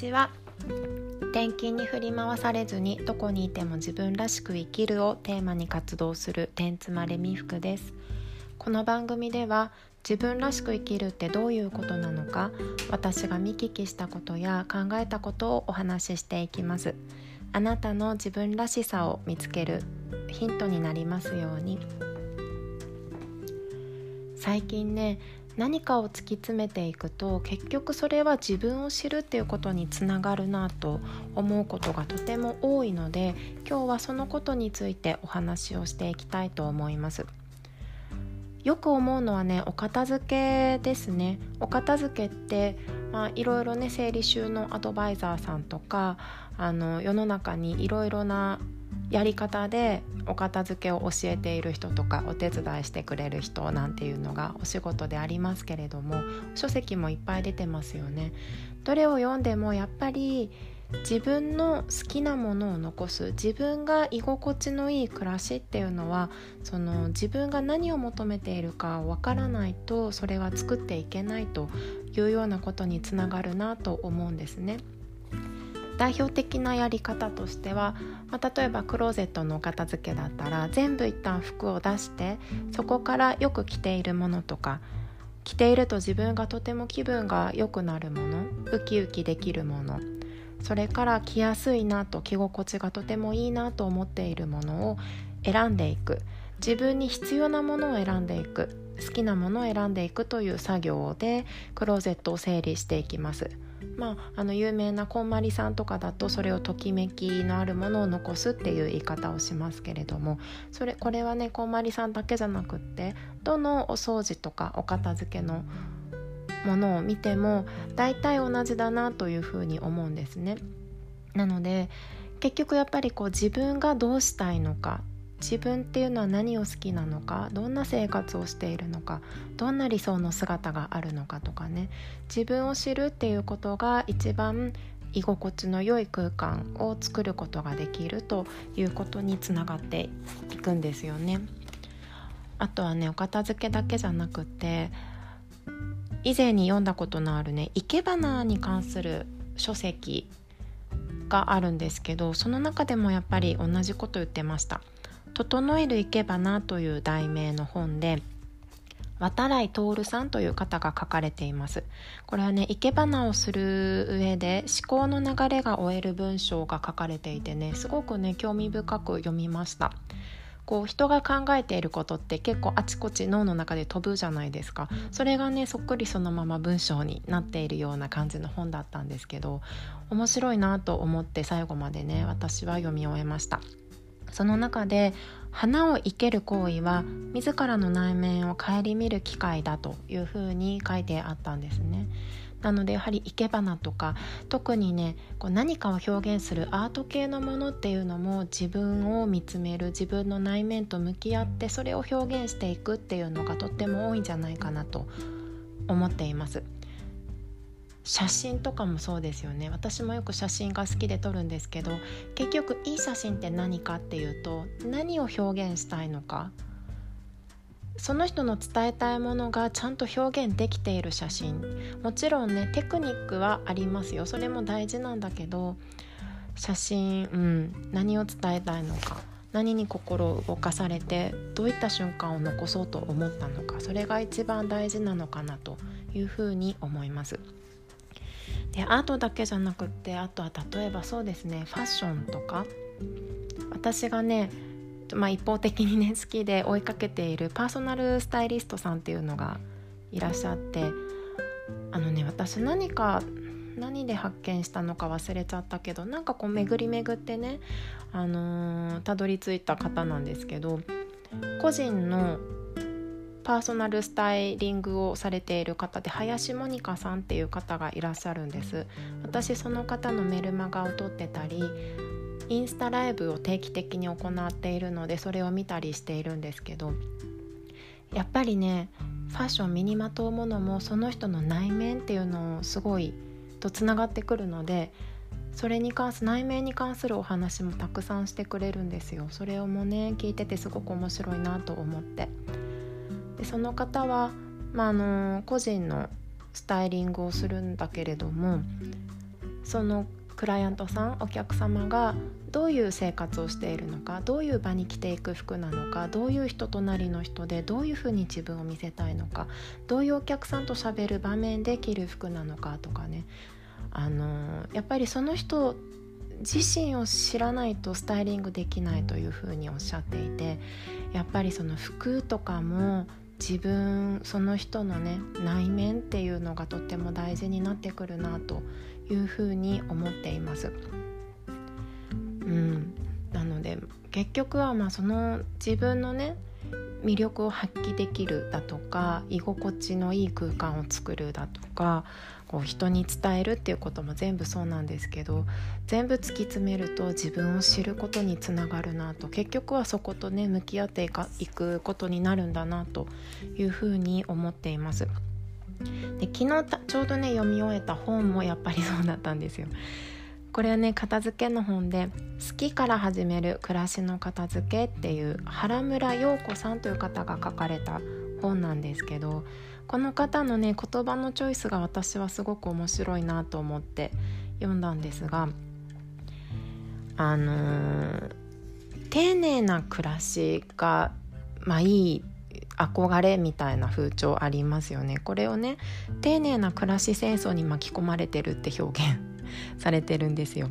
ちは。転勤に振り回されずにどこにいても自分らしく生きるをテーマに活動する天妻レミ服です。この番組では自分らしく生きるってどういうことなのか私が見聞きしたことや考えたことをお話ししていきます。あなたの自分らしさを見つけるヒントになりますように。最近ね何かを突き詰めていくと結局それは自分を知るっていうことにつながるなと思うことがとても多いので今日はそのことについてお話をしていきたいと思います。よく思うのはねお片付けですねお片付けってまあいろいろね整理収納アドバイザーさんとかあの世の中にいろいろなやり方でお片付けを教えている人とかお手伝いしてくれる人なんていうのがお仕事でありますけれども書籍もいっぱい出てますよね。どれを読んでもやっぱり自分の好きなものを残す自分が居心地のいい暮らしっていうのはその自分が何を求めているかわからないとそれは作っていけないというようなことにつながるなと思うんですね。代表的なやり方としては、まあ、例えばクローゼットのお片付けだったら全部一旦服を出してそこからよく着ているものとか着ていると自分がとても気分が良くなるものウキウキできるものそれから着やすいなと着心地がとてもいいなと思っているものを選んでいく自分に必要なものを選んでいく好きなものを選んでいくという作業でクローゼットを整理していきます。まあ、あの有名なこんまりさんとかだとそれをときめきのあるものを残すっていう言い方をしますけれどもそれこれはねこんまりさんだけじゃなくってどのお掃除とかお片付けのものを見ても大体同じだなというふうに思うんですね。なので結局やっぱりこう自分がどうしたいのか自分っていうのは何を好きなのかどんな生活をしているのかどんな理想の姿があるのかとかね自分を知るっていうことが一番居心地の良い空間を作ることができるということにつながっていくんですよね。あとはねお片付けだけじゃなくて以前に読んだことのあるね生け花に関する書籍があるんですけどその中でもやっぱり同じこと言ってました「整える生け花」という題名の本で渡来徹さんという方が書かれています。これはね生け花をする上で思考の流れが終える文章が書かれていてねすごくね興味深く読みました。こう人が考えていることって結構あちこち脳の中で飛ぶじゃないですか。それがねそっくりそのまま文章になっているような感じの本だったんですけど面白いなと思って最後までね私は読み終えました。その中で花を生ける行為は自らの内面を顧みる機会だというふうに書いてあったんですねなのでやはり生け花とか特にねこう何かを表現するアート系のものっていうのも自分を見つめる自分の内面と向き合ってそれを表現していくっていうのがとっても多いんじゃないかなと思っています。写真とかもそうですよね。私もよく写真が好きで撮るんですけど結局いい写真って何かっていうと何を表現したいのか。その人の伝えたいものがちゃんと表現できている写真。もちろんねテクニックはありますよ。それも大事なんだけど写真、うん、何を伝えたいのか。何に心を動かされてどういった瞬間を残そうと思ったのか。それが一番大事なのかなというふうに思います。でアートだけじゃなくってあとは例えばそうですねファッションとか。私がねまあ、一方的にね 好きで追いかけているパーソナルスタイリストさんっていうのがいらっしゃってあのね私何か何で発見したのか忘れちゃったけどなんかこう巡り巡ってねあのー、たどり着いた方なんですけど個人のパーソナルスタイリングをされている方で林モニカさんっていう方がいらっしゃるんです。私その方のメルマガを撮ってたりインスタライブを定期的に行っているのでそれを見たりしているんですけどやっぱりねファッション身にまとうものもその人の内面っていうのをすごいとつながってくるのでそれに関す内面に関するお話もたくさんしてくれるんですよ。それをもね聞いててすごく面白いなと思って。でその方は、まあ、の個人のスタイリングをするんだけれどもそのクライアントさんお客様がどういう生活をしているのかどういう場に着ていく服なのかどういう人となりの人でどういうふうに自分を見せたいのかどういうお客さんとしゃべる場面で着る服なのかとかね。あのやっぱりその人自身を知らないとスタイリングできないというふうにおっしゃっていてやっぱりその服とかも自分その人のね内面っていうのがとっても大事になってくるなというふうに思っています。うん、なので結局はまあその自分のね魅力を発揮できるだとか居心地のいい空間を作るだとかこう人に伝えるっていうことも全部そうなんですけど全部突き詰めると自分を知ることにつながるなと結局はそことね向き合っていくことになるんだなというふうに思っています。で昨日ちょうどね読み終えた本もやっぱりそうだったんですよ。これはね片付けの本で「好きから始める暮らしの片付け」っていう原村陽子さんという方が書かれた本なんですけどこの方のね言葉のチョイスが私はすごく面白いなと思って読んだんですがあのー、丁寧な暮らしがまあいい憧れみたいな風潮ありますよね。これをね丁寧な暮らし戦争に巻き込まれてるって表現されてるんですよ。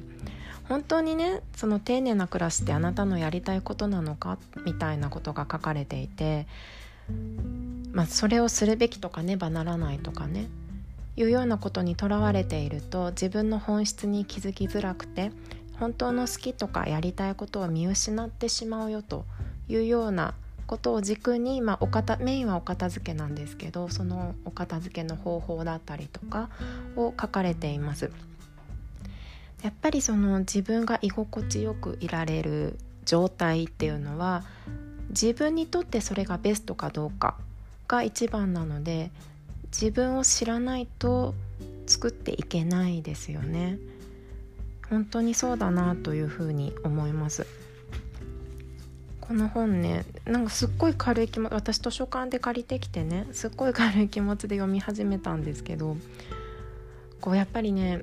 本当にねその丁寧な暮らしってあなたのやりたいことなのか？みたいなことが書かれていて、まあ、それをするべきとかねばならないとかねいうようなことにとらわれていると自分の本質に気づきづらくて本当の好きとかやりたいことを見失ってしまうよというようなことを軸に、まあ、お片メインはお片付けなんですけどそのお片付けの方法だったりとかを書かれています。やっぱりその自分が居心地よくいられる状態っていうのは自分にとってそれがベストかどうかが一番なので自分を知らないと作っていけないですよね。本当にそうだなというふうに思います。この本ねなんかすっごい軽い気持ち私図書館で借りてきてねすっごい軽い気持ちで読み始めたんですけどこうやっぱりね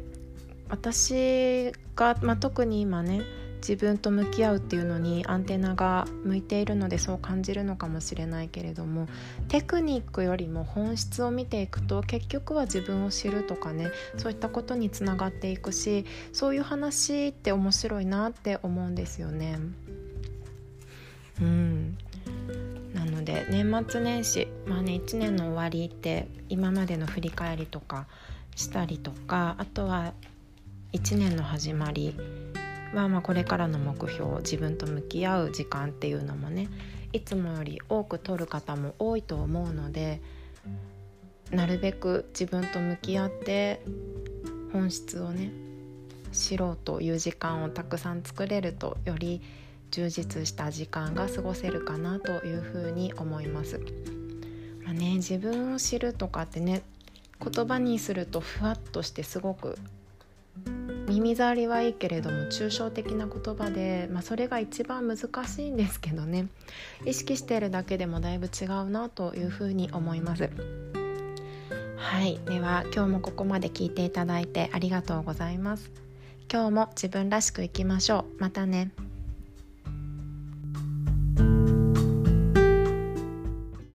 私が、まあ、特に今ね自分と向き合うっていうのにアンテナが向いているのでそう感じるのかもしれないけれどもテクニックよりも本質を見ていくと結局は自分を知るとかねそういったことにつながっていくしそういう話って面白いなって思うんですよね。うんなので年末年始まあね1年の終わりって今までの振り返りとかしたりとかあとは1年の始まりは、まあ、これからの目標自分と向き合う時間っていうのもねいつもより多く取る方も多いと思うのでなるべく自分と向き合って本質をね知ろうという時間をたくさん作れるとより充実した時間が過ごせるかなというふうに思います。まあね、自分を知るとかってね言葉にするとふわっとしてすごく耳障りはいいけれども抽象的な言葉で、まあ、それが一番難しいんですけどね。意識しているだけでもだいぶ違うなというふうに思います。はい。では今日もここまで聞いていただいてありがとうございます。今日も自分らしくいきましょう。またね。